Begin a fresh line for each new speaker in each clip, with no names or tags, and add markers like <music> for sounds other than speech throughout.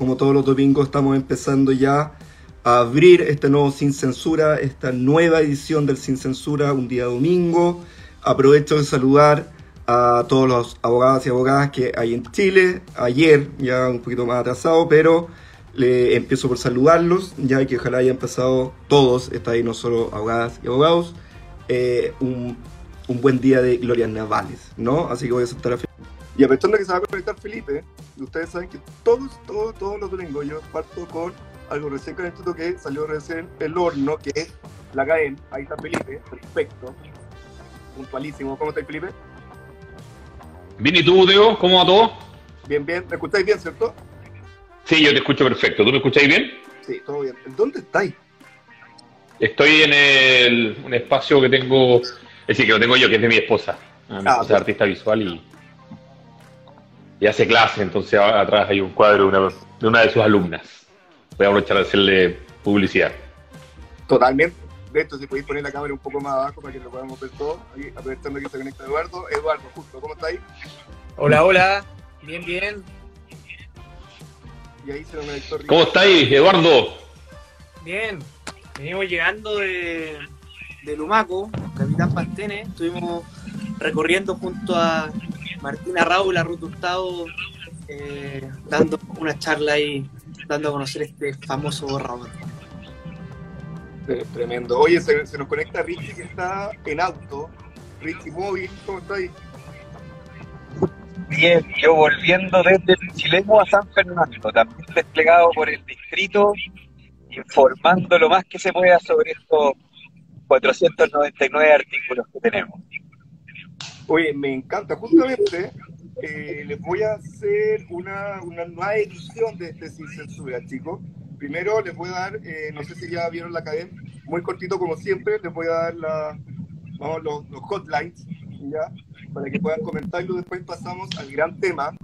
como todos los domingos, estamos empezando ya a abrir este nuevo Sin Censura, esta nueva edición del Sin Censura, un día domingo. Aprovecho de saludar a todos los abogados y abogadas que hay en Chile. Ayer, ya un poquito más atrasado, pero le empiezo por saludarlos, ya que ojalá hayan pasado todos, está ahí no solo abogadas y abogados, eh, un, un, buen día de glorias navales, ¿no? Así que voy a aceptar a Felipe. Y aprovechando que se va a conectar Felipe, ustedes saben que todos, todos, todos los domingos yo parto con algo recién calentito que salió recién el horno, que es la CAEN. Ahí está Felipe, perfecto, puntualísimo. ¿Cómo está Felipe?
Bien, ¿y tú, Teo? ¿Cómo va todo?
Bien, bien. ¿Me escucháis bien, cierto?
Sí, yo te escucho perfecto. ¿Tú me escucháis bien?
Sí, todo bien. ¿Dónde estáis?
Estoy en el, un espacio que tengo, es decir, que lo tengo yo, que es de mi esposa. Mi ah, esposa es artista visual y, y hace clase, entonces atrás hay un cuadro de una, de una de sus alumnas. Voy a aprovechar de hacerle publicidad.
Totalmente. De hecho, si podéis poner la cámara un poco más abajo para que lo podamos ver todo, ahí, aprovechando que se conecta Eduardo. Eduardo, justo, ¿cómo estáis?
Hola, hola. Bien, bien.
Y ahí se me ¿Cómo estáis, Eduardo?
Bien. Venimos llegando de, de Lumaco, Capitán Pastene. Estuvimos recorriendo junto a Martina Raúl, a Ruth Hurtado, eh, dando una charla ahí, dando a conocer este famoso borrador.
Tremendo. Oye, se, nos conecta Richie que está en auto. Richie Móvil, ¿cómo está ahí?
Bien, yo volviendo desde el Chilemo a San Fernando, también desplegado por el distrito, informando lo más que se pueda sobre estos 499 artículos que tenemos.
Oye, me encanta. Justamente eh, les voy a hacer una, una, nueva edición de este Sin Censura, chicos. Primero les voy a dar, eh, no sé si ya vieron la cadena, muy cortito como siempre, les voy a dar la, vamos, los, los hotlines, ¿ya? Para que puedan comentarlo. Después pasamos al gran tema,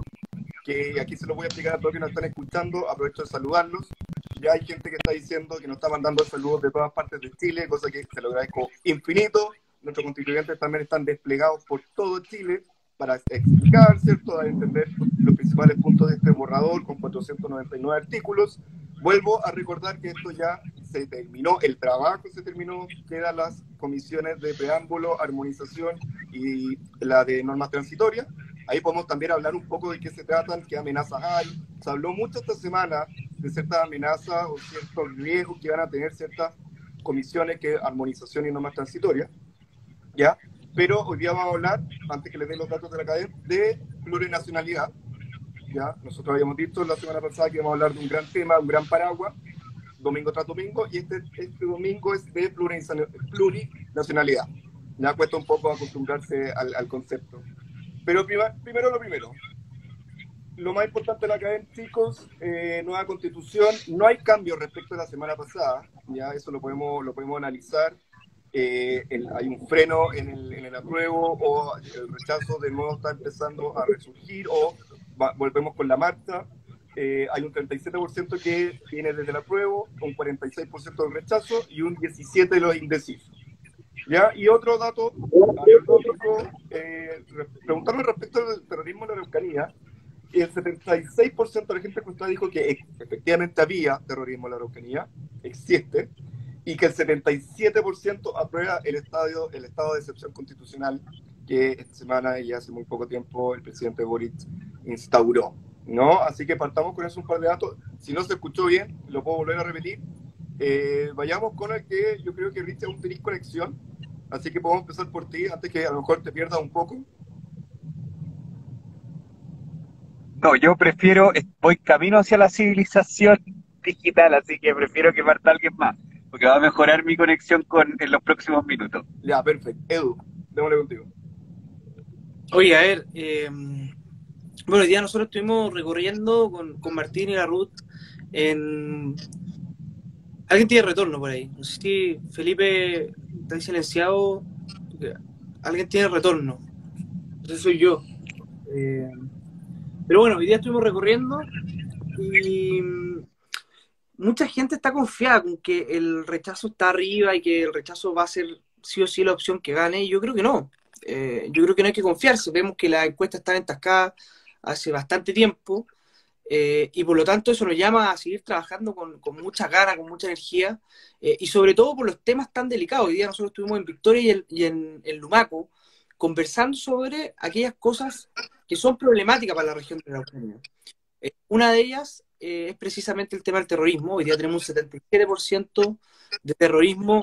que aquí se lo voy a explicar a todos que nos están escuchando. Aprovecho de saludarlos. Ya hay gente que está diciendo que nos está mandando saludos de todas partes de Chile, cosa que se lo agradezco infinito nuestros constituyentes también están desplegados por todo Chile para explicar, ¿cierto? Para entender los principales puntos de este borrador con 499 artículos. Vuelvo a recordar que esto ya se terminó, el trabajo se terminó, quedan las comisiones de preámbulo, armonización y la de normas transitorias. Ahí podemos también hablar un poco de qué se tratan, qué amenazas hay. Se habló mucho esta semana de ciertas amenazas o ciertos riesgos que van a tener ciertas comisiones que armonización y normas transitorias. ¿Ya? Pero hoy día vamos a hablar, antes que les dé los datos de la cadena, de plurinacionalidad, ¿ya? Nosotros habíamos dicho la semana pasada que íbamos a hablar de un gran tema, un gran paraguas, domingo tras domingo, y este, este domingo es de plurinacionalidad. Ya cuesta un poco acostumbrarse al, concepto. Pero primero lo primero. Lo más importante de la cadena, chicos, eh, nueva constitución, no hay cambio respecto a la semana pasada, ya eso lo podemos, lo podemos analizar eh, hay un freno en el, en el, apruebo o el rechazo de nuevo está empezando a resurgir o volvemos con la marcha. Eh, hay un 37% que viene desde el apruebo, un 46% del rechazo y un 17% de los indecisos. ¿Ya? Y otro dato eh, preguntarme respecto al terrorismo en la Araucanía, el 76% de la gente encuestada dijo que efectivamente había terrorismo en la Araucanía, existe, y que el 77% aprueba el, estadio, el estado de excepción constitucional que esta semana y hace muy poco tiempo el presidente Boric instauró. ¿no? Así que partamos con eso un par de datos. Si no se escuchó bien, lo puedo volver a repetir. Eh, vayamos con el que yo creo que Rich un feliz conexión. Así que podemos empezar por ti antes que a lo mejor te pierdas un poco.
No, yo prefiero, voy camino hacia la civilización digital, así que prefiero que parta alguien más porque va a mejorar mi conexión con, en los próximos minutos.
Ya, perfecto. Edu, démosle contigo.
Oye, a ver, eh, bueno, hoy día nosotros estuvimos recorriendo con, con Martín y la Ruth en... Alguien tiene retorno por ahí. No sé si Felipe está silenciado. Alguien tiene retorno. Ese soy yo. Eh, pero bueno, hoy día estuvimos recorriendo y mucha gente está confiada con que el rechazo está arriba y que el rechazo va a ser sí o sí la opción que gane. Yo creo que no. Eh, yo creo que no hay que confiarse. Vemos que las encuestas están entascadas hace bastante tiempo. eh, y por lo tanto eso nos llama a seguir trabajando con, mucha gana, con mucha energía, eh, y sobre todo por los temas tan delicados. Hoy día nosotros estuvimos en Victoria y, en, Lumaco conversando sobre aquellas cosas que son problemáticas para la región de la. Eh, una de ellas es precisamente el tema del terrorismo. Hoy día tenemos un 77% de terrorismo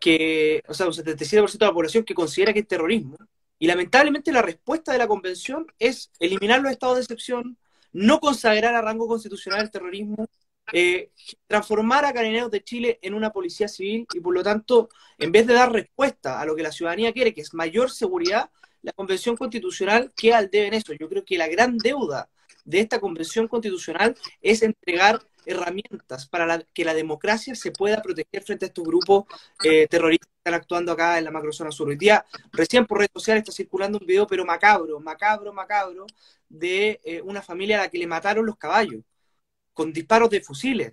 que, o sea, un 77% de la población que considera que es terrorismo. Y lamentablemente la respuesta de la convención es eliminar los estados de excepción, no consagrar a rango constitucional el terrorismo, eh, transformar a Carabineros de Chile en una policía civil y por lo tanto, en vez de dar respuesta a lo que la ciudadanía quiere, que es mayor seguridad, la Convención Constitucional queda al debe en eso. Yo creo que la gran deuda de esta Convención Constitucional es entregar herramientas para que la democracia se pueda proteger frente a estos grupos eh, terroristas que están actuando acá en la macrozona sur. Hoy día, recién por redes sociales está circulando un video, pero macabro, macabro, macabro, de eh, una familia a la que le mataron los caballos con disparos de fusiles.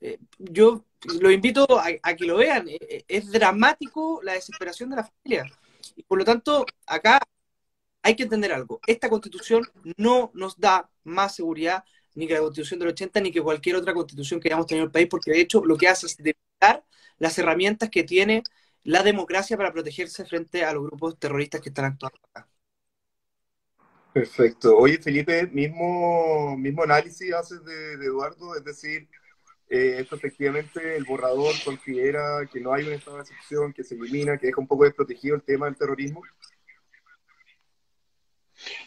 Eh, yo lo invito a, que lo vean. es dramático la desesperación de la familia. Y por lo tanto, acá hay que entender algo. Esta constitución no nos da más seguridad ni que la constitución del 80, ni que cualquier otra constitución que hayamos tenido en el país, porque de hecho lo que hace es debilitar las herramientas que tiene la democracia para protegerse frente a los grupos terroristas que están actuando acá.
Perfecto. Oye, Felipe, mismo, mismo análisis haces de, Eduardo, es decir, eh, esto efectivamente el borrador considera que no hay un estado de excepción, que se elimina, que deja un poco desprotegido el tema del terrorismo.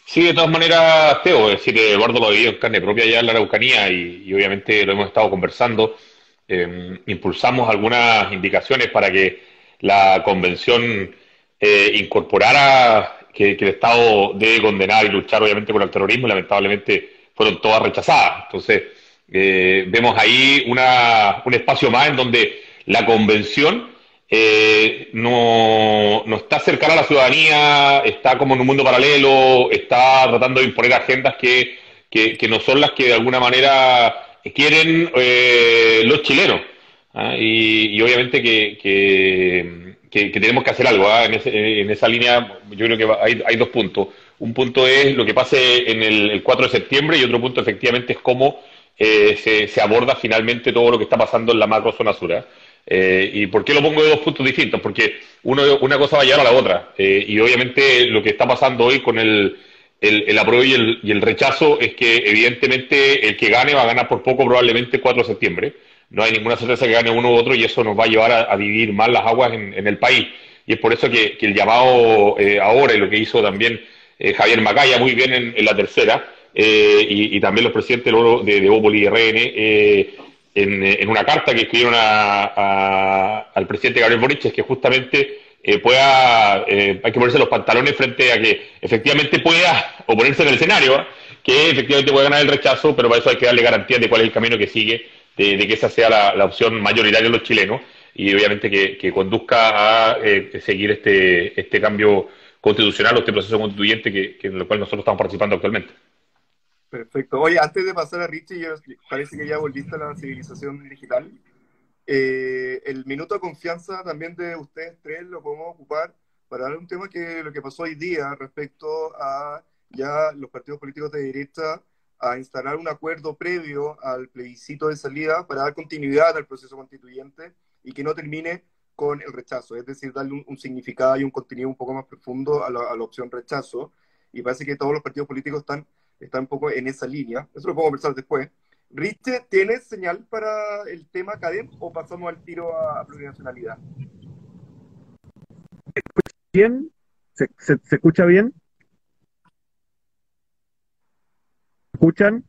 Sí, de todas maneras, Teo, es decir, Eduardo lo ha vivido en carne propia ya en la Araucanía y, obviamente lo hemos estado conversando. Em, impulsamos algunas indicaciones para que la convención eh, incorporara que, el Estado debe condenar y luchar obviamente con el terrorismo lamentablemente fueron todas rechazadas. Entonces, eh, vemos ahí una, un espacio más en donde la convención eh, no, no, está cercana a la ciudadanía, está como en un mundo paralelo, está tratando de imponer agendas que, que, no son las que de alguna manera quieren eh, los chilenos. ¿ah? Y, obviamente que, que, tenemos que hacer algo. ¿ah? En, en, esa línea yo creo que hay, hay, dos puntos. Un punto es lo que pase en el, 4 de septiembre y otro punto efectivamente es cómo eh, se, se, aborda finalmente todo lo que está pasando en la macro zona sur. Eh, ¿Y por qué lo pongo de dos puntos distintos? Porque uno, una cosa va a llevar a la otra. Eh, y obviamente lo que está pasando hoy con el, el, apruebo y el, y el, rechazo es que evidentemente el que gane va a ganar por poco probablemente el 4 de septiembre. No hay ninguna certeza que gane uno u otro y eso nos va a llevar a, dividir más las aguas en, el país. Y es por eso que, el llamado eh, ahora y lo que hizo también Javier Macaya muy bien en, la tercera y, también los presidentes de, de Opoli y RN en, una carta que escribieron al presidente Gabriel Boric es que justamente eh, pueda, eh, hay que ponerse los pantalones frente a que efectivamente pueda oponerse en el escenario, ¿eh? que efectivamente pueda ganar el rechazo, pero para eso hay que darle garantías de cuál es el camino que sigue, de, que esa sea la, opción mayoritaria de los chilenos y obviamente que, conduzca a seguir este, este cambio constitucional o este proceso constituyente que, en el cual nosotros estamos participando actualmente.
Perfecto. Oye, antes de pasar a Richie, parece que ya volviste a la civilización digital. Eh, el minuto de confianza también de ustedes tres lo podemos ocupar para dar un tema que lo que pasó hoy día respecto a ya los partidos políticos de derecha a instalar un acuerdo previo al plebiscito de salida para dar continuidad al proceso constituyente y que no termine con el rechazo, es decir, darle un, significado y un contenido un poco más profundo a la, a la opción rechazo. Y parece que todos los partidos políticos están está un poco en esa línea. Eso lo podemos pensar después. Riche, ¿tienes señal para el tema CADEM o pasamos al tiro a, plurinacionalidad?
¿Se escucha bien? ¿Se, escucha bien? ¿Escuchan?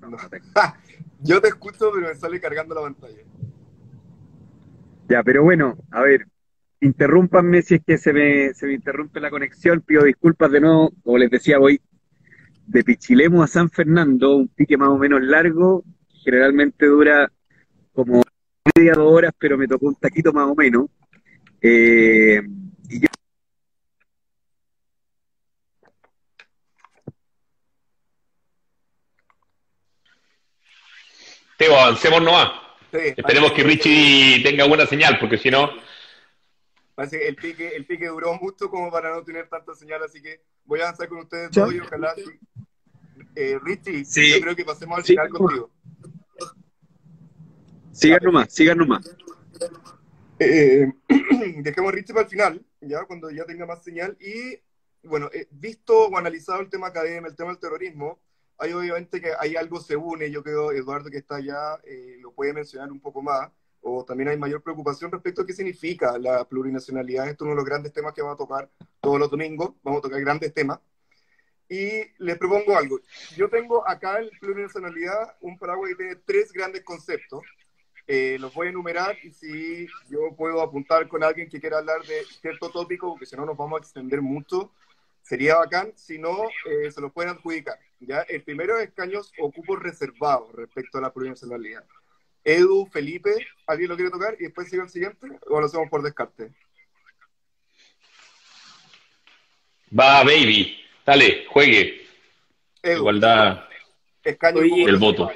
<laughs>
Yo te escucho, pero me sale cargando la pantalla.
Ya, pero bueno, a ver, interrúmpanme si es que se me, se me interrumpe la conexión, pido disculpas de nuevo, como les decía, voy de Pichilemu a San Fernando, un pique más o menos largo, generalmente dura como media dos horas, pero me tocó un taquito más o menos. Eh, y yo...
Teo, avancemos nomás. Esperemos que Richie tenga buena señal, porque si no...
Parece que el pique, el pique duró mucho como para no tener tanta señal, así que voy a avanzar con ustedes dos y ojalá Eh, Richie, yo creo que pasemos al final contigo.
Sigan nomás, sigan nomás.
Eh, <clears throat> dejemos Richie para el final, ya cuando ya tenga más señal. Y bueno, eh, visto o analizado el tema academia, el tema del terrorismo, hay obviamente que hay algo se une, yo creo, Eduardo que está allá, eh, lo puede mencionar un poco más, o también hay mayor preocupación respecto a qué significa la plurinacionalidad. Esto es uno de los grandes temas que vamos a tocar todos los domingos, vamos a tocar grandes temas. Y les propongo algo. Yo tengo acá en plurinacionalidad un paraguas que tiene tres grandes conceptos. Eh, los voy a enumerar y si yo puedo apuntar con alguien que quiera hablar de cierto tópico, porque si no nos vamos a extender mucho, sería bacán. Si no, eh, se los pueden adjudicar. ¿ya? El primero es escaños o cupos reservados respecto a la plurinacionalidad. Edu, Felipe, ¿alguien lo quiere tocar? Y después sigue el siguiente, o lo hacemos por descarte.
Va, baby. Dale, juegue. Igualdad
Escaño
del voto.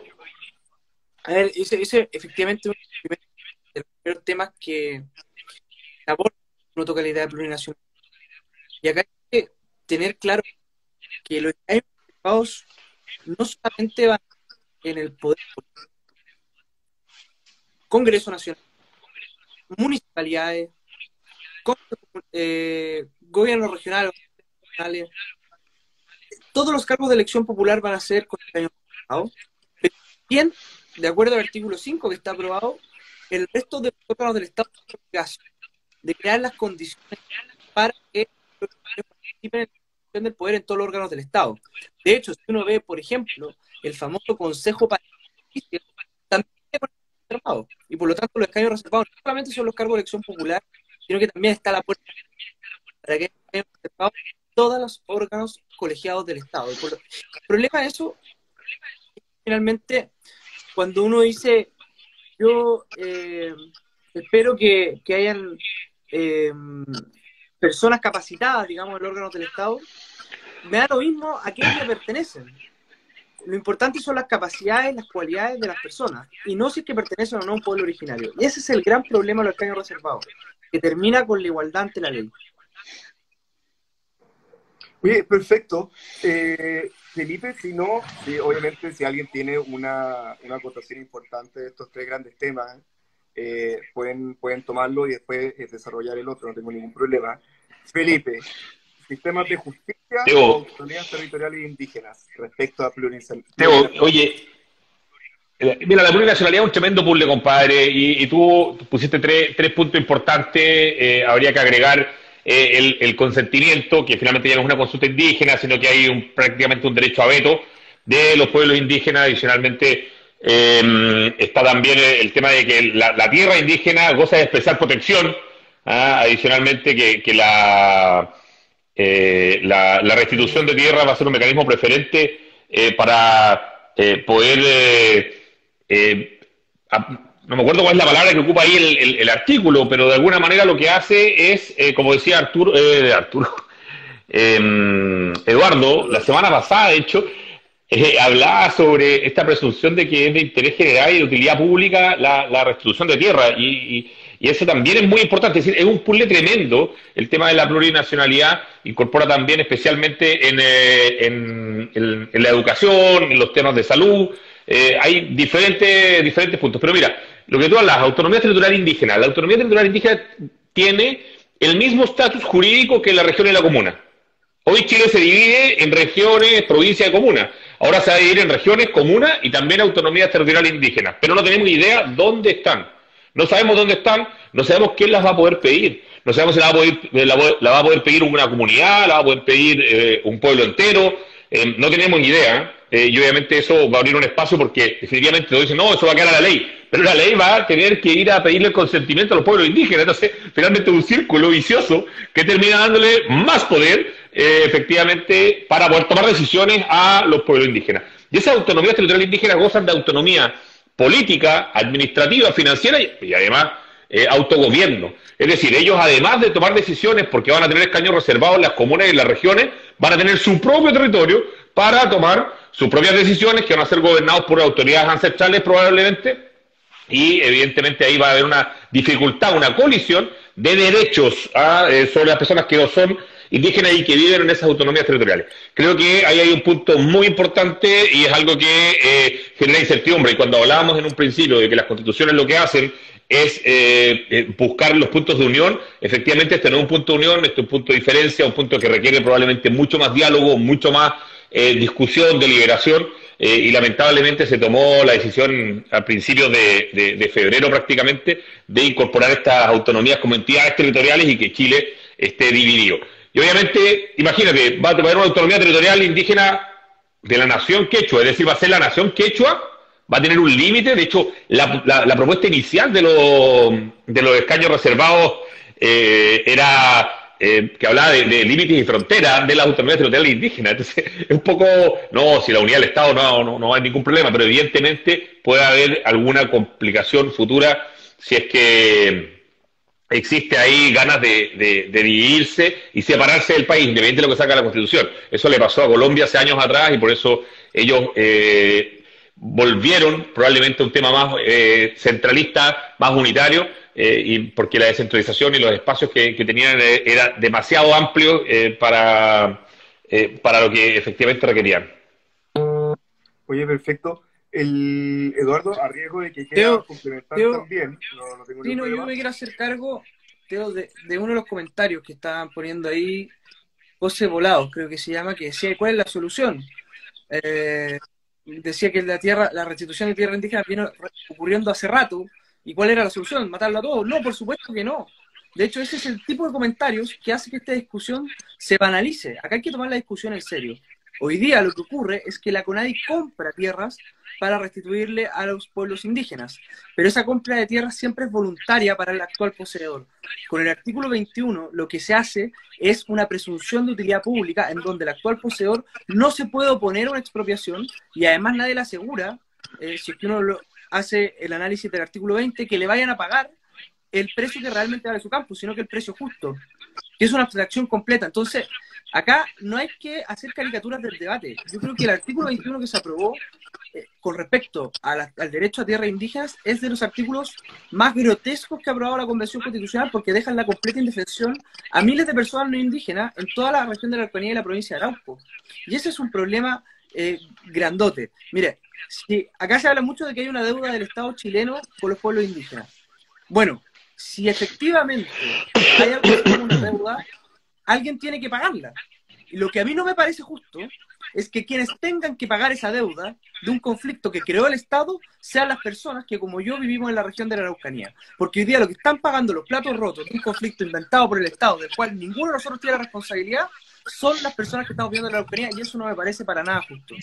A ver, ese, ese efectivamente uno de los primeros temas que aborda una totalidad plurinacional. Y acá hay que tener claro que los años no solamente van en el poder Congreso Nacional, municipalidades, eh, gobiernos regionales, todos los cargos de elección popular van a ser con el año Bien, de acuerdo al artículo 5 que está aprobado, el resto de los órganos del Estado de crear las condiciones para que participen en la elección del poder en todos los órganos del Estado. De hecho, si uno ve, por ejemplo, el famoso Consejo para la también reservado. Y por lo tanto, los escaños reservados no solamente son los cargos de elección popular, sino que también está la puerta para que estén reservados todos los órganos colegiados del Estado. El problema de eso, finalmente, cuando uno dice, yo eh, espero que, hayan eh, personas capacitadas, digamos, en los órganos del Estado, me da lo mismo a quién le pertenecen. Lo importante son las capacidades, las cualidades de las personas, y no si es que pertenecen o no a un pueblo originario. Y ese es el gran problema de los escaños reservados, que termina con la igualdad ante la ley.
Oye, perfecto. Eh, Felipe, si no, obviamente si alguien tiene una, una acotación importante de estos tres grandes temas, eh, pueden, pueden tomarlo y después eh, desarrollar el otro, no tengo ningún problema. Felipe, sistemas de justicia o autonomías territoriales indígenas respecto a plurinacionalidad.
oye, mira, la plurinacionalidad es un tremendo puzzle, compadre, y, y tú pusiste tres, tres puntos importantes, habría que agregar eh, el, consentimiento, que finalmente ya no es una consulta indígena, sino que hay un, prácticamente un derecho a veto de los pueblos indígenas. Adicionalmente, eh, está también el tema de que la, tierra indígena goza de especial protección. ¿ah? Adicionalmente, que, eh, la, restitución de tierra va a ser un mecanismo preferente para poder no me acuerdo cuál es la palabra que ocupa ahí el, artículo, pero de alguna manera lo que hace es, eh, como decía Arturo, eh, <laughs> Arturo em, Eduardo, la semana pasada, de hecho, eh, hablaba sobre esta presunción de que es de interés general y de utilidad pública la, restitución de tierra, y, eso también es muy importante, es decir, es un puzzle tremendo el tema de la plurinacionalidad, incorpora también especialmente en, en la educación, en los temas de salud, hay diferentes, diferentes puntos, pero mira, lo que tú hablas, autonomía territorial indígena. La autonomía territorial indígena tiene el mismo estatus jurídico que la región y la comuna. Hoy Chile se divide en regiones, provincias y comunas. Ahora se va a dividir en regiones, comunas y también autonomías territoriales indígenas. Pero no tenemos idea dónde están. No sabemos dónde están, no sabemos quién las va a poder pedir. No sabemos si la va a poder, la, va a poder pedir una comunidad, la va a poder pedir eh, un pueblo entero. Eh, no tenemos ni idea. Eh, y obviamente eso va a abrir un espacio porque definitivamente todos dicen, no, eso va a quedar a la ley. Pero la ley va a tener que ir a pedirle el consentimiento a los pueblos indígenas. Entonces, finalmente un círculo vicioso que termina dándole más poder, eh, efectivamente, para poder tomar decisiones a los pueblos indígenas. Y esas autonomías territoriales indígenas gozan de autonomía política, administrativa, financiera y, además eh, autogobierno. Es decir, ellos además de tomar decisiones, porque van a tener escaños reservados en las comunas y en las regiones, van a tener su propio territorio para tomar sus propias decisiones, que van a ser gobernados por autoridades ancestrales probablemente, y evidentemente ahí va a haber una dificultad, una colisión de derechos ¿ah? eh, sobre las personas que no son indígenas y que viven en esas autonomías territoriales. Creo que ahí hay un punto muy importante y es algo que eh, genera incertidumbre. Y cuando hablábamos en un principio de que las constituciones lo que hacen es eh, eh, buscar los puntos de unión, efectivamente este no es un punto de unión, este es un punto de diferencia, un punto que requiere probablemente mucho más diálogo, mucho más discusión, deliberación, y lamentablemente se tomó la decisión a principios de febrero prácticamente de incorporar estas autonomías como entidades territoriales y que Chile esté dividido. Y obviamente, imagínate, va a tener una autonomía territorial indígena de la nación quechua, es decir, va a ser la nación quechua, va a tener un límite. De hecho, la, propuesta inicial de, de los escaños reservados eh, era eh, que hablaba de, límites y fronteras de la autonomía territorial indígena. Entonces, es <laughs> un poco, no, si la unidad del Estado no, no, no hay ningún problema, pero evidentemente puede haber alguna complicación futura si es que existe ahí ganas de, dividirse y separarse del país, independientemente de lo que saca la Constitución. Eso le pasó a Colombia hace años atrás y por eso ellos eh, volvieron probablemente a un tema más eh, centralista, más unitario, eh, y porque la descentralización y los espacios que, tenían era demasiado amplios para, para lo que efectivamente requerían.
Oye, perfecto. El Eduardo, a riesgo de que quiera complementar también,
no, tengo sí, no, yo me quiero hacer cargo, Teo, de, uno de los comentarios que estaban poniendo ahí, José Volados, creo que se llama, que decía cuál es la solución. Eh, decía que la tierra, la restitución de tierra indígena viene ocurriendo hace rato, ¿y cuál era la solución? ¿Matarlo a todos? No, por supuesto que no. De hecho, ese es el tipo de comentarios que hace que esta discusión se banalice. Acá hay que tomar la discusión en serio. Hoy día lo que ocurre es que la CONADI compra tierras para restituirle a los pueblos indígenas. Pero esa compra de tierras siempre es voluntaria para el actual poseedor. Con el artículo 21 lo que se hace es una presunción de utilidad pública en donde el actual poseedor no se puede oponer a una expropiación y además nadie le asegura, eh, si es que uno hace el análisis del artículo 20, que le vayan a pagar el precio que realmente vale su campo, sino que el precio justo, que es una abstracción completa. Entonces, acá no hay que hacer caricaturas del debate. Yo creo que el artículo 21 que se aprobó eh, con respecto al derecho a tierras indígenas es de los artículos más grotescos que ha aprobado la Convención Constitucional porque dejan la completa indefensión a miles de personas no indígenas en toda la región de la Araucanía y la provincia de Arauco. Y ese es un problema eh, grandote. Mire, si acá se habla mucho de que hay una deuda del Estado chileno con los pueblos indígenas. Bueno, si efectivamente hay algo una deuda, alguien tiene que pagarla. Y lo que a mí no me parece justo es que quienes tengan que pagar esa deuda de un conflicto que creó el Estado sean las personas que, como yo, vivimos en la región de la Araucanía. Porque hoy día lo que están pagando los platos rotos de un conflicto inventado por el Estado, del cual ninguno de nosotros tiene responsabilidad, son las personas que estamos viviendo en la Araucanía y eso no me parece para nada justo.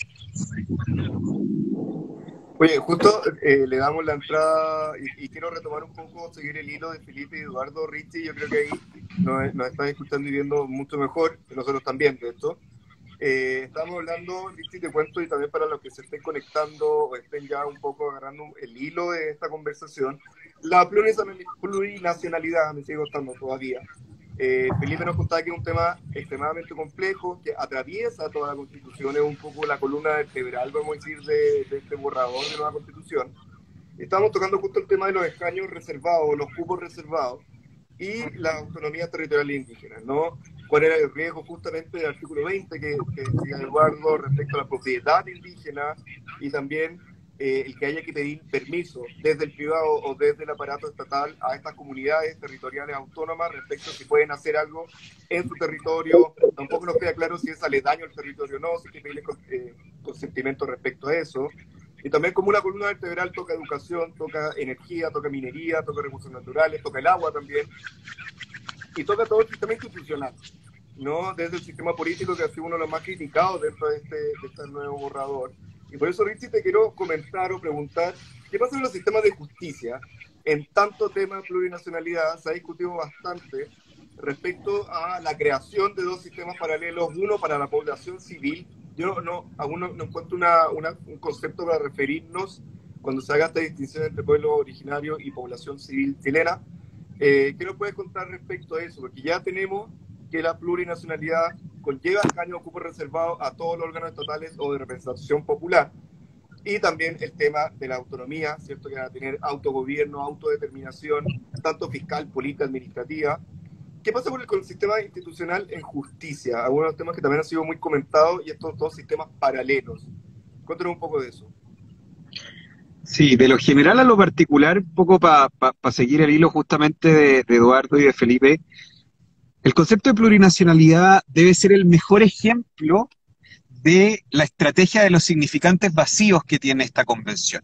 Oye, justo eh, le damos la entrada y, quiero retomar un poco, seguir el hilo de Felipe y Eduardo Richie. Yo creo que ahí nos, nos están escuchando y viendo mucho mejor nosotros también de esto. Eh, estamos hablando, Richie, te cuento, y también para los que se estén conectando o estén ya un poco agarrando el hilo de esta conversación, la plurinacionalidad me sigue gustando todavía. Eh, Felipe nos contaba que es un tema extremadamente complejo, que atraviesa toda la Constitución, es un poco la columna vertebral, vamos a decir, de, de este borrador de nueva Constitución. Estamos tocando justo el tema de los escaños reservados, los cupos reservados y la autonomía territorial indígena, ¿no? cuál era el riesgo justamente del artículo 20 que, que decía Eduardo respecto a la propiedad indígena y también eh, el que haya que pedir permiso desde el privado o desde el aparato estatal a estas comunidades territoriales autónomas respecto a si pueden hacer algo en su territorio. Tampoco nos queda claro si es aledaño al territorio o no, si hay que pedirle eh, consentimiento respecto a eso. Y también como una columna vertebral toca educación, toca energía, toca minería, toca recursos naturales, toca el agua también y toca todo el sistema institucional, ¿no? Desde el sistema político, que ha sido uno de los más criticados dentro de este, de este nuevo borrador. Y por eso, Richie, te quiero comentar o preguntar, ¿qué pasa en los sistemas de justicia? En tanto tema plurinacionalidad se ha discutido bastante respecto a la creación de dos sistemas paralelos, uno para la población civil. Yo no, aún no, encuentro una, una, un concepto para referirnos cuando se haga esta distinción entre pueblo originario y población civil chilena, eh, ¿Qué nos puedes contar respecto a eso? Porque ya tenemos que la plurinacionalidad conlleva escaños cupo reservado a todos los órganos estatales o de representación popular. Y también el tema de la autonomía, ¿cierto? Que van a tener autogobierno, autodeterminación, tanto fiscal, política, administrativa. ¿qué pasa con el, sistema institucional en justicia? Algunos de temas que también han sido muy comentados y estos dos sistemas paralelos. Cuéntanos un poco de eso.
Sí, de lo general a lo particular, un poco para seguir el hilo justamente de, Eduardo y de Felipe, el concepto de plurinacionalidad debe ser el mejor ejemplo de la estrategia de los significantes vacíos que tiene esta convención.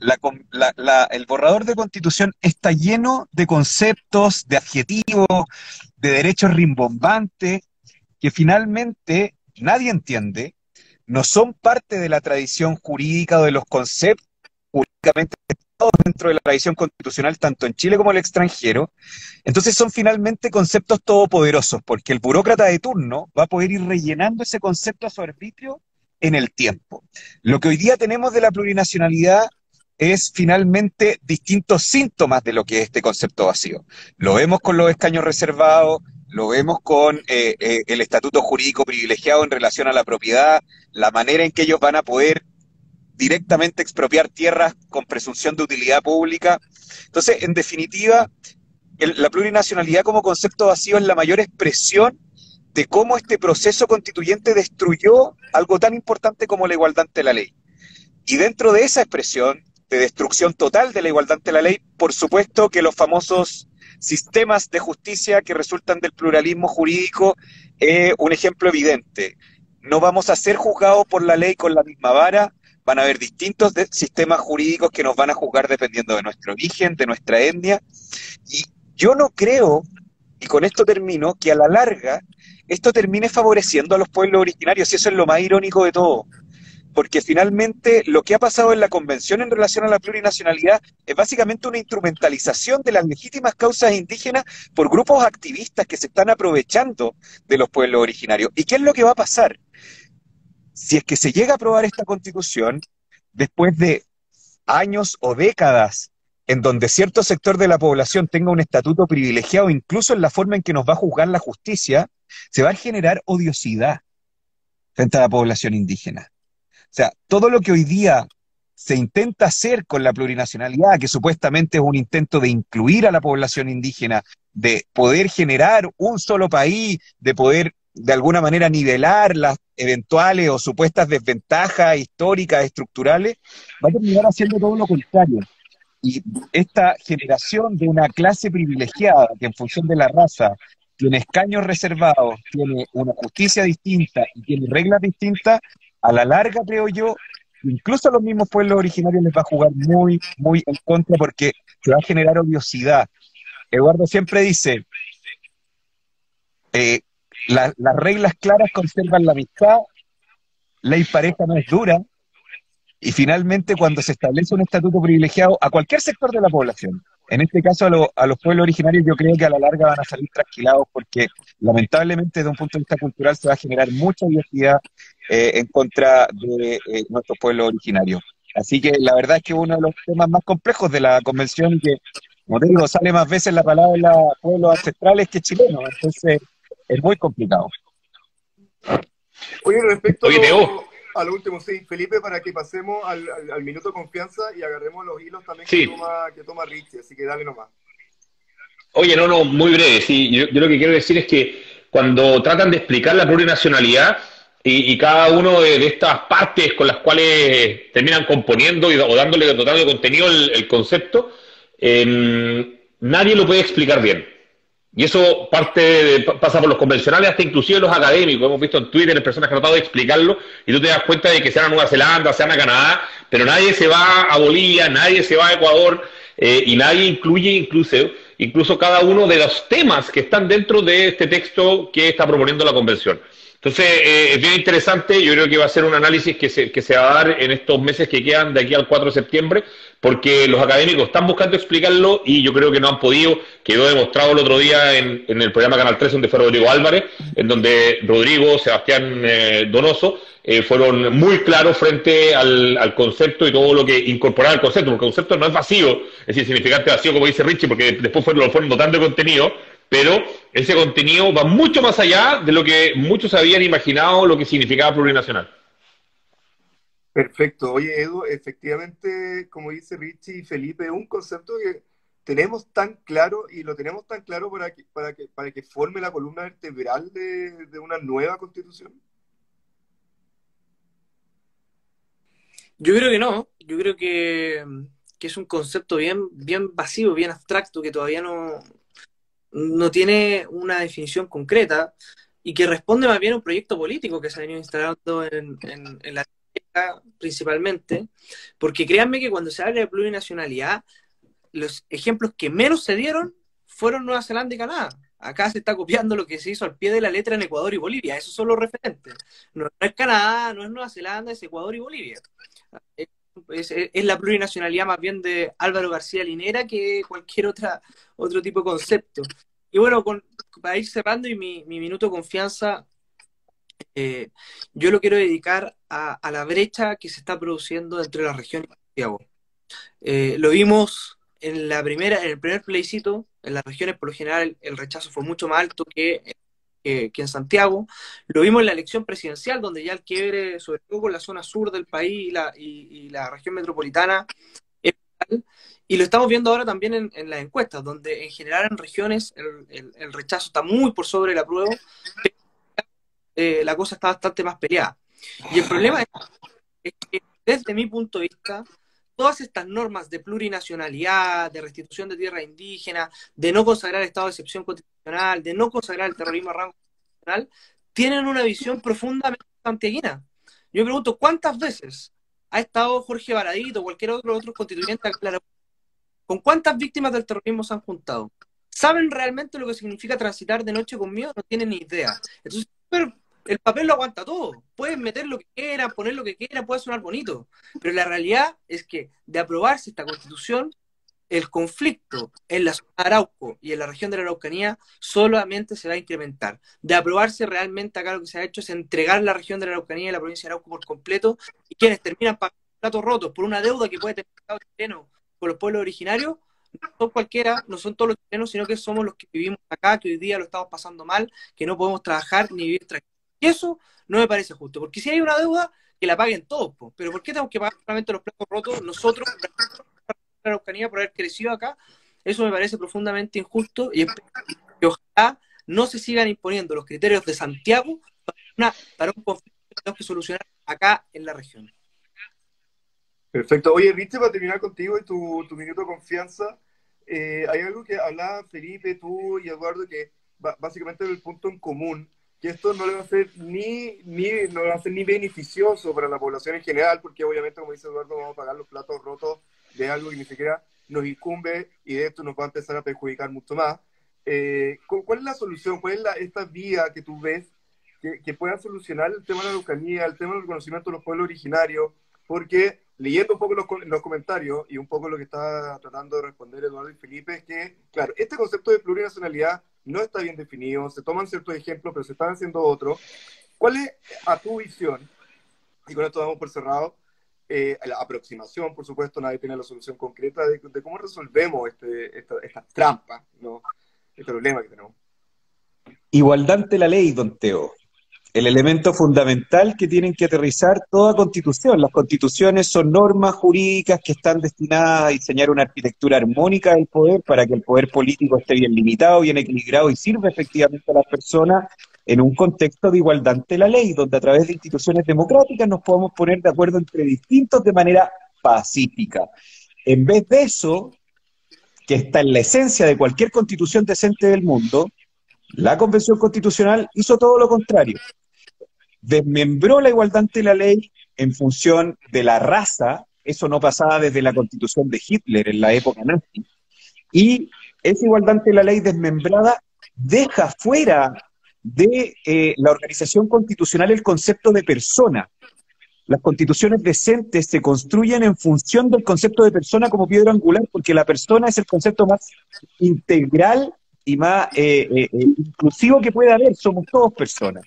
el borrador de constitución está lleno de conceptos, de adjetivos, de derechos rimbombantes, que finalmente nadie entiende, no son parte de la tradición jurídica o de los conceptos únicamente dentro de la tradición constitucional, tanto en Chile como en el extranjero. Entonces son finalmente conceptos todopoderosos, porque el burócrata de turno va a poder ir rellenando ese concepto a su arbitrio en el tiempo. Lo que hoy día tenemos de la plurinacionalidad es finalmente distintos síntomas de lo que es este concepto vacío. Lo vemos con los escaños reservados, lo vemos con eh, eh, el estatuto jurídico privilegiado en relación a la propiedad, la manera en que ellos van a poder directamente expropiar tierras con presunción de utilidad pública. Entonces, en definitiva, la plurinacionalidad como concepto vacío es la mayor expresión de cómo este proceso constituyente destruyó algo tan importante como la igualdad ante la ley. Y dentro de esa expresión de destrucción total de la igualdad ante la ley, por supuesto que los famosos sistemas de justicia que resultan del pluralismo jurídico es un ejemplo evidente. No vamos a ser juzgados por la ley con la misma vara, van a haber distintos sistemas jurídicos que nos van a juzgar dependiendo de nuestro origen, de nuestra etnia. Y yo no creo, y con esto termino, que a la larga esto termine favoreciendo a los pueblos originarios, y eso es lo más irónico de todo. Porque finalmente lo que ha pasado en la convención en relación a la plurinacionalidad es básicamente una instrumentalización de las legítimas causas indígenas por grupos activistas que se están aprovechando de los pueblos originarios. ¿Y qué es lo que va a pasar? Si es que se llega a aprobar esta constitución, después de años o décadas en donde cierto sector de la población tenga un estatuto privilegiado, incluso en la forma en que nos va a juzgar la justicia, se va a generar odiosidad frente a la población indígena. O sea, todo lo que hoy día se intenta hacer con la plurinacionalidad, que supuestamente es un intento de incluir a la población indígena, de poder generar un solo país, de poder de alguna manera nivelar las eventuales o supuestas desventajas históricas, estructurales, va a terminar haciendo todo lo contrario. Y esta generación de una clase privilegiada que en función de la raza tiene escaños reservados, tiene una justicia distinta y tiene reglas distintas, a la larga creo yo, incluso a los mismos pueblos originarios les va a jugar muy, muy en contra porque se va a generar odiosidad. Eduardo siempre dice, eh, las reglas claras conservan la amistad, ley pareja no es dura, y finalmente cuando se establece un estatuto privilegiado a cualquier sector de la población, en este caso a, los pueblos originarios, yo creo que a la larga van a salir tranquilados porque lamentablemente desde un punto de vista cultural se va a generar mucha diversidad eh, en contra de eh, nuestros pueblos originarios. Así que la verdad es que uno de los temas más complejos de la convención que, como te digo, sale más veces la palabra pueblos ancestrales que chilenos. Entonces, es muy complicado.
Oye, respecto a lo último, sí, Felipe, para que pasemos al, minuto de confianza y agarremos los hilos también que, toma, que toma Richie, así que dale nomás.
Oye, no, no, muy breve, sí, yo, lo que quiero decir es que cuando tratan de explicar la plurinacionalidad y, cada uno de, estas partes con las cuales terminan componiendo y, o dándole total de contenido el, concepto, em, nadie lo puede explicar bien. Y eso parte pasa por los convencionales hasta inclusive los académicos. Hemos visto en Twitter en personas que han tratado de explicarlo y tú te das cuenta de que sean a Nueva Zelanda, sean a Canadá, pero nadie se va a Bolivia, nadie se va a Ecuador eh, y nadie incluye incluso, incluso cada uno de los temas que están dentro de este texto que está proponiendo la convención. Entonces, eh, es bien interesante, yo creo que va a ser un análisis que se, que se va a dar en estos meses que quedan de aquí al 4 de septiembre, porque los académicos están buscando explicarlo y yo creo que no han podido. Quedó demostrado el otro día en, el programa Canal 3, donde fue Rodrigo Álvarez, en donde Rodrigo, Sebastián eh, Donoso eh, fueron muy claros frente al, concepto y todo lo que incorporaba el concepto, porque el concepto no es vacío, es decir, significante vacío, como dice Richie, porque después fueron, lo fueron dotando de contenido, pero ese contenido va mucho más allá de lo que muchos habían imaginado lo que significaba plurinacional.
Perfecto. Oye, Edu, efectivamente, como dice Richie y Felipe, un concepto que tenemos tan claro y lo tenemos tan claro para que, para que, para que forme la columna vertebral de, una nueva constitución?
Yo creo que no, yo creo que, es un concepto bien, bien vacío, bien abstracto, que todavía no, no tiene una definición concreta y que responde más bien a un proyecto político que se ha venido instalando en la principalmente, porque créanme que cuando se habla de plurinacionalidad, los ejemplos que menos se dieron fueron Nueva Zelanda y Canadá. Acá se está copiando lo que se hizo al pie de la letra en Ecuador y Bolivia. Esos son los referentes. No, es Canadá, no es Nueva Zelanda, es Ecuador y Bolivia. Es, la plurinacionalidad más bien de Álvaro García Linera que cualquier otra, otro tipo de concepto. Y bueno, para ir cerrando y mi, minuto de confianza, eh, yo lo quiero dedicar a, la brecha que se está produciendo entre las regiones y Santiago. Eh, lo vimos en la primera, en el primer plebiscito, en las regiones por lo general el rechazo fue mucho más alto que, que, en Santiago. Lo vimos en la elección presidencial, donde ya el quiebre, sobre todo con la zona sur del país y la, y, la región metropolitana, es y lo estamos viendo ahora también en, las encuestas, donde en general en regiones el, el, rechazo está muy por sobre la prueba, eh, la cosa está bastante más peleada. Y el problema es que desde mi punto de vista, todas estas normas de plurinacionalidad, de restitución de tierra indígena, de no consagrar estado de excepción constitucional, de no consagrar el terrorismo a rango constitucional, tienen una visión profundamente santiaguina. Yo me pregunto, ¿cuántas veces ha estado Jorge Baradito o cualquier otro, otro constituyente ¿Con cuántas víctimas del terrorismo se han juntado? ¿Saben realmente lo que significa transitar de noche conmigo? No tienen ni idea. Entonces, el papel lo aguanta todo. Pueden meter lo que quieran, poner lo que quieran, puede sonar bonito. Pero la realidad es que de aprobarse esta constitución, el conflicto en la Arauco y en la región de la Araucanía solamente se va a incrementar. De aprobarse realmente acá lo que se ha hecho es entregar la región de la Araucanía y la provincia de Arauco por completo y quienes terminan pagando platos rotos por una deuda que puede tener el Estado chileno con los pueblos originarios, no son cualquiera, no son todos los chilenos, sino que somos los que vivimos acá, que hoy día lo estamos pasando mal, que no podemos trabajar ni vivir tranquilos y eso no me parece justo, porque si hay una deuda, que la paguen todos, pero ¿por qué tenemos que pagar solamente los platos rotos nosotros, la Araucanía, por haber crecido acá? Eso me parece profundamente injusto y que ojalá no se sigan imponiendo los criterios de Santiago para, un conflicto que tenemos que solucionar acá en la región.
Perfecto. Oye, viste, para terminar contigo y tu, minuto de confianza, eh, hay algo que hablaba Felipe, tú y Eduardo, que básicamente es el punto en común que esto no le va a ser ni, ni, no va a ser ni beneficioso para la población en general, porque obviamente, como dice Eduardo, vamos a pagar los platos rotos de algo que ni siquiera nos incumbe y de esto nos va a empezar a perjudicar mucho más. Eh, ¿Cuál es la solución? ¿Cuál es la, esta vía que tú ves que, que pueda solucionar el tema de la Eucanía, el tema del reconocimiento de los pueblos originarios? Porque leyendo un poco los, comentarios y un poco lo que está tratando de responder Eduardo y Felipe, es que, claro, este concepto de plurinacionalidad no está bien definido, se toman ciertos ejemplos, pero se están haciendo otros. ¿Cuál es, a tu visión, y con esto damos por cerrado, eh, la aproximación, por supuesto, nadie tiene la solución concreta de, cómo resolvemos este, esta, esta, trampa, ¿no? este problema que tenemos?
Igualdad ante la ley, don Teo el elemento fundamental que tienen que aterrizar toda constitución. Las constituciones son normas jurídicas que están destinadas a diseñar una arquitectura armónica del poder para que el poder político esté bien limitado, bien equilibrado y sirva efectivamente a las personas en un contexto de igualdad ante la ley, donde a través de instituciones democráticas nos podemos poner de acuerdo entre distintos de manera pacífica. En vez de eso, que está en la esencia de cualquier constitución decente del mundo, la Convención Constitucional hizo todo lo contrario desmembró la igualdad ante la ley en función de la raza, eso no pasaba desde la constitución de Hitler en la época nazi, y esa igualdad ante la ley desmembrada deja fuera de eh, la organización constitucional el concepto de persona. Las constituciones decentes se construyen en función del concepto de persona como piedra angular, porque la persona es el concepto más integral y más eh, eh, inclusivo que puede haber, somos todos personas.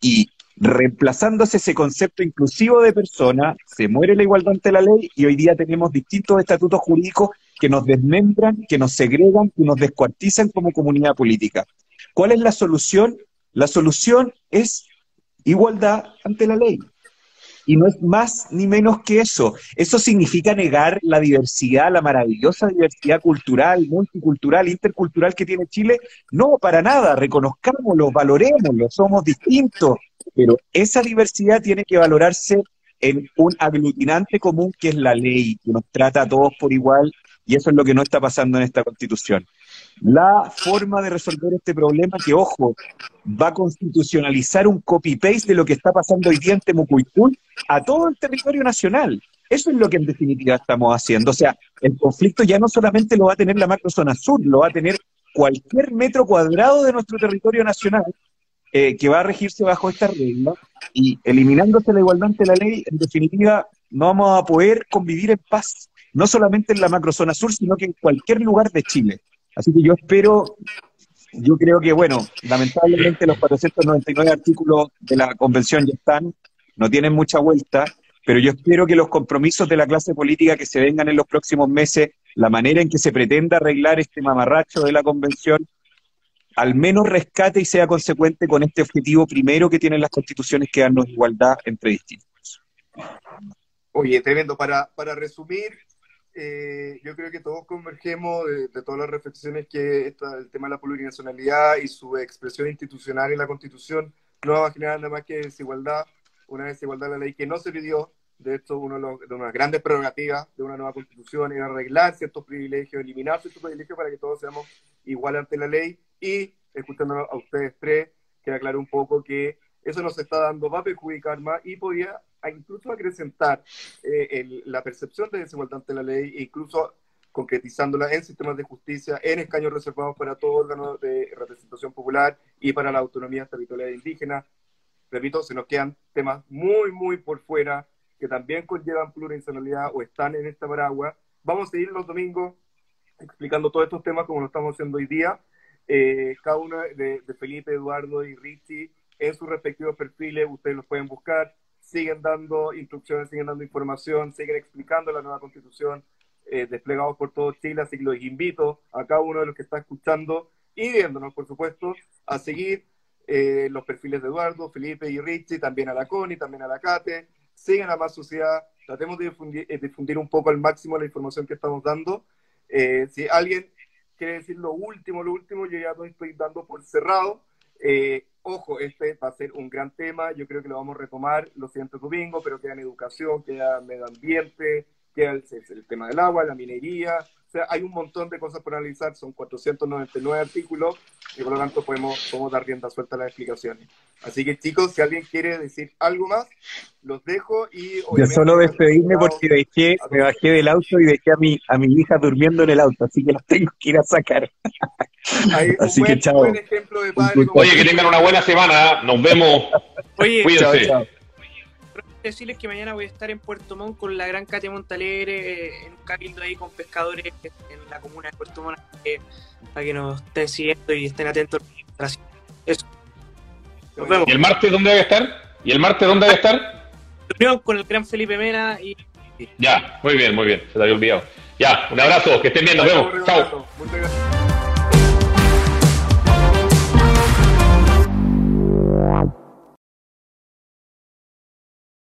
Y reemplazándose ese concepto inclusivo de persona, se muere la igualdad ante la ley y hoy día tenemos distintos estatutos jurídicos que nos desmembran, que nos segregan, que nos descuartizan como comunidad política. ¿Cuál es la solución? La solución es igualdad ante la ley. Y no es más ni menos que eso. ¿Eso significa negar la diversidad, la maravillosa diversidad cultural, multicultural, intercultural que tiene Chile? No, para nada. Reconozcámoslo, valorémoslo, somos distintos. Pero esa diversidad tiene que valorarse en un aglutinante común que es la ley, que nos trata a todos por igual, y eso es lo que no está pasando en esta constitución. La forma de resolver este problema, que ojo, va a constitucionalizar un copy-paste de lo que está pasando hoy día en Temucuicún a todo el territorio nacional. Eso es lo que en definitiva estamos haciendo. O sea, el conflicto ya no solamente lo va a tener la macrozona sur, lo va a tener cualquier metro cuadrado de nuestro territorio nacional eh, que va a regirse bajo esta regla y eliminándose la igualdad ante la ley, en definitiva, no vamos a poder convivir en paz, no solamente en la macrozona sur, sino que en cualquier lugar de Chile. Así que yo espero, yo creo que, bueno, lamentablemente los 499 artículos de la convención ya están, no tienen mucha vuelta, pero yo espero que los compromisos de la clase política que se vengan en los próximos meses, la manera en que se pretenda arreglar este mamarracho de la convención, al menos rescate y sea consecuente con este objetivo primero que tienen las constituciones, que darnos igualdad entre distintos.
Oye, tremendo. Para, para resumir, eh, yo creo que todos convergemos de, todas las reflexiones que el tema de la plurinacionalidad y su expresión institucional en la Constitución no va a generar nada más que desigualdad, una desigualdad de la ley que no se pidió. De hecho, uno de, de, las grandes prerrogativas de una nueva Constitución era arreglar ciertos privilegios, eliminar ciertos privilegios para que todos seamos iguales ante la ley y escuchando a ustedes tres, que aclaró un poco que eso nos está dando, va a perjudicar más y podría incluso acrecentar eh, la percepción de desigualdad ante la ley e incluso concretizándola en sistemas de justicia, en escaños reservados para todo órgano de representación popular y para la autonomía territorial indígena. Repito, se nos quedan temas muy, muy por fuera que también conllevan plurinacionalidad o están en esta paraguas. Vamos a seguir los domingos explicando todos estos temas como lo estamos haciendo hoy día. Eh, cada uno de, Felipe, Eduardo y Richie en sus respectivos perfiles, ustedes los pueden buscar, siguen dando instrucciones, siguen dando información, siguen explicando la nueva constitución eh, desplegados por todo Chile, así que los invito a cada uno de los que está escuchando y viéndonos, por supuesto, a seguir eh, los perfiles de Eduardo, Felipe y Richie, también a la Connie, también a la Cate, sigan a Más Sociedad, tratemos de difundir, difundir un poco al máximo la información que estamos dando. si alguien quiere decir lo último, lo último, yo ya lo estoy dando por cerrado. Eh, ojo, este va a ser un gran tema, yo creo que lo vamos a retomar los siguientes domingos, pero queda en educación, queda medio ambiente, queda el, tema del agua, la minería, sea, hay un montón de cosas por analizar, son 499 artículos y por lo tanto podemos, podemos dar rienda suelta a las explicaciones. Así que chicos, si alguien quiere decir algo más, los dejo y...
Yo solo despedirme porque dejé, me bajé del auto y dejé a mi, a mi hija durmiendo en el auto, así que la tengo que ir a sacar. <laughs>
así que chao.
Oye, que tengan una buena semana, nos vemos.
Oye, Cuídense. Chao, decirles que mañana voy a estar en Puerto Montt con la gran Katia Montalegre, en un cabildo ahí con pescadores en la comuna de Puerto Montt, para que nos estén siguiendo y estén atentos. Eso.
¿Y el martes dónde va a estar? ¿Y el martes dónde va a estar?
Reunión con el gran Felipe Mena y...
Ya, muy bien, muy bien, se te había olvidado. Ya, un abrazo, que estén bien, nos vemos. Chao.